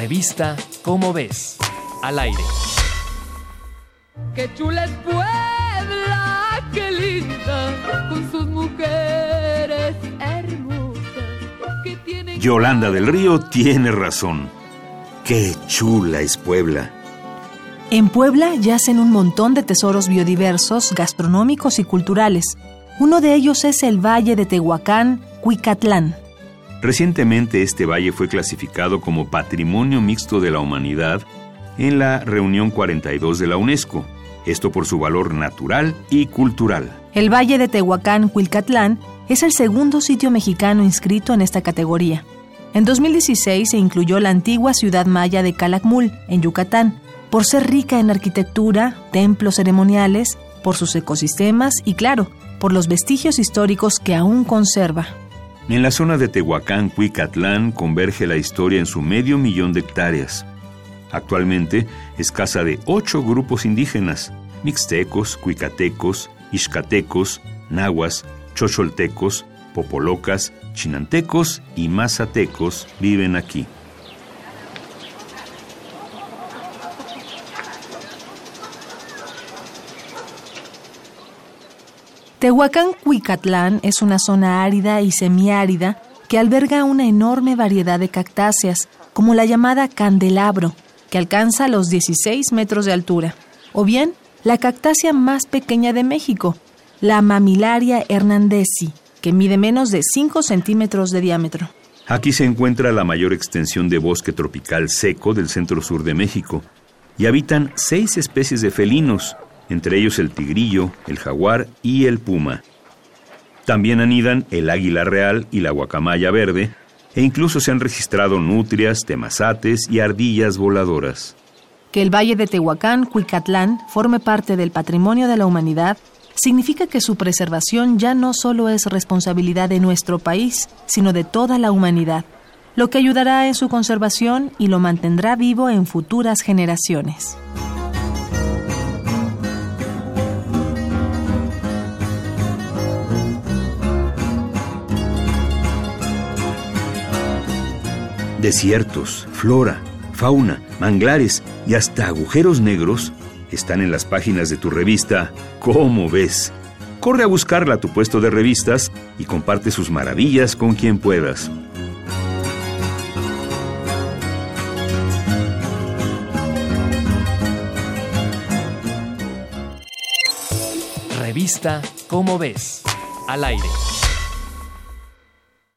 Revista Cómo ves. Al aire. Qué chula es Puebla, qué linda, con sus mujeres hermosas. Que tienen Yolanda del Río tiene razón. Qué chula es Puebla. En Puebla yacen un montón de tesoros biodiversos, gastronómicos y culturales. Uno de ellos es el Valle de Tehuacán, Cuicatlán. Recientemente este valle fue clasificado como Patrimonio Mixto de la Humanidad en la reunión 42 de la UNESCO, esto por su valor natural y cultural. El Valle de Tehuacán, Cuilcatlán, es el segundo sitio mexicano inscrito en esta categoría. En 2016 se incluyó la antigua ciudad maya de Calakmul, en Yucatán, por ser rica en arquitectura, templos ceremoniales, por sus ecosistemas y, claro, por los vestigios históricos que aún conserva. En la zona de Tehuacán, Cuicatlán, converge la historia en su medio millón de hectáreas. Actualmente es casa de ocho grupos indígenas, mixtecos, cuicatecos, ixcatecos, nahuas, chocholtecos, popolocas, chinantecos y mazatecos viven aquí. Tehuacán Cuicatlán es una zona árida y semiárida que alberga una enorme variedad de cactáceas, como la llamada candelabro, que alcanza los 16 metros de altura, o bien la cactácea más pequeña de México, la Mamilaria hernandezi, que mide menos de 5 centímetros de diámetro. Aquí se encuentra la mayor extensión de bosque tropical seco del centro-sur de México y habitan seis especies de felinos, entre ellos el tigrillo, el jaguar y el puma. También anidan el águila real y la guacamaya verde, e incluso se han registrado nutrias, temazates y ardillas voladoras. Que el Valle de Tehuacán, Cuicatlán, forme parte del patrimonio de la humanidad significa que su preservación ya no solo es responsabilidad de nuestro país, sino de toda la humanidad, lo que ayudará en su conservación y lo mantendrá vivo en futuras generaciones. Desiertos, flora, fauna, manglares y hasta agujeros negros están en las páginas de tu revista ¿Cómo ves? Corre a buscarla a tu puesto de revistas y comparte sus maravillas con quien puedas. Revista Cómo ves. Al aire.